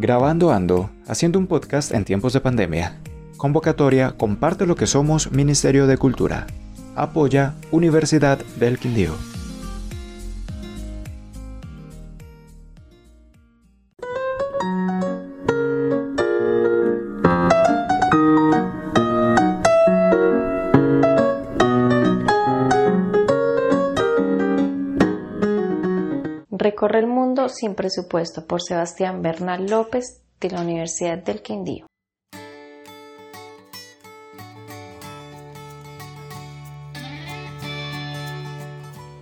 Grabando Ando, haciendo un podcast en tiempos de pandemia. Convocatoria Comparte lo que somos Ministerio de Cultura. Apoya Universidad del Quindío. Recorre el mundo sin presupuesto por Sebastián Bernal López de la Universidad del Quindío.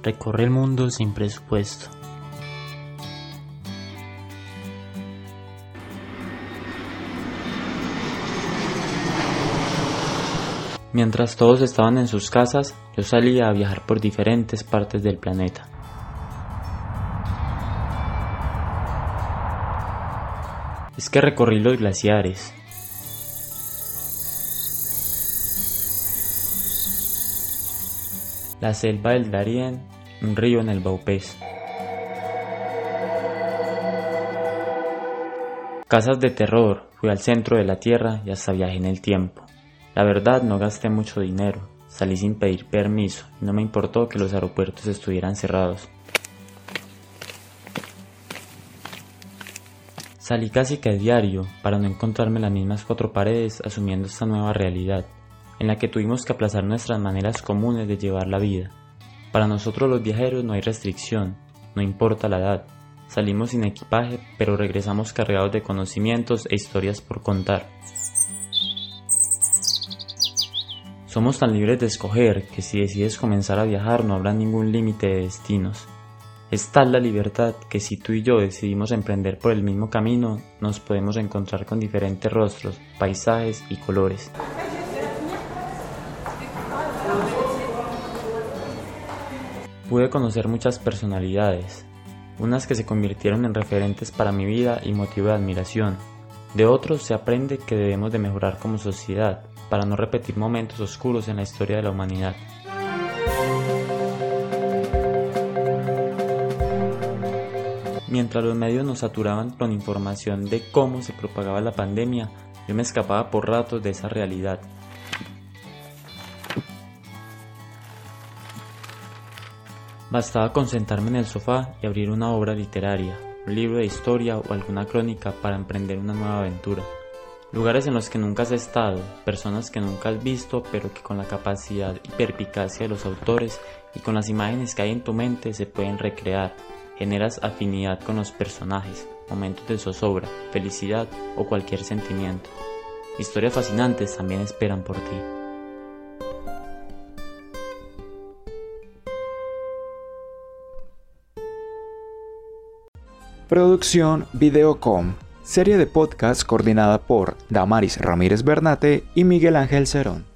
Recorre el mundo sin presupuesto. Mientras todos estaban en sus casas, yo salía a viajar por diferentes partes del planeta. Es que recorrí los glaciares. La selva del Darién, un río en el Baupés. Casas de terror, fui al centro de la tierra y hasta viajé en el tiempo. La verdad no gasté mucho dinero, salí sin pedir permiso y no me importó que los aeropuertos estuvieran cerrados. Salí casi que a diario para no encontrarme las mismas cuatro paredes asumiendo esta nueva realidad, en la que tuvimos que aplazar nuestras maneras comunes de llevar la vida. Para nosotros los viajeros no hay restricción, no importa la edad. Salimos sin equipaje, pero regresamos cargados de conocimientos e historias por contar. Somos tan libres de escoger que si decides comenzar a viajar no habrá ningún límite de destinos. Es tal la libertad que si tú y yo decidimos emprender por el mismo camino, nos podemos encontrar con diferentes rostros, paisajes y colores. Pude conocer muchas personalidades, unas que se convirtieron en referentes para mi vida y motivo de admiración. De otros se aprende que debemos de mejorar como sociedad para no repetir momentos oscuros en la historia de la humanidad. Mientras los medios nos saturaban con información de cómo se propagaba la pandemia, yo me escapaba por ratos de esa realidad. Bastaba concentrarme en el sofá y abrir una obra literaria, un libro de historia o alguna crónica para emprender una nueva aventura. Lugares en los que nunca has estado, personas que nunca has visto, pero que con la capacidad y perpicacia de los autores y con las imágenes que hay en tu mente se pueden recrear, generas afinidad con los personajes, momentos de zozobra, felicidad o cualquier sentimiento. Historias fascinantes también esperan por ti. Producción Videocom, serie de podcast coordinada por Damaris Ramírez Bernate y Miguel Ángel Cerón.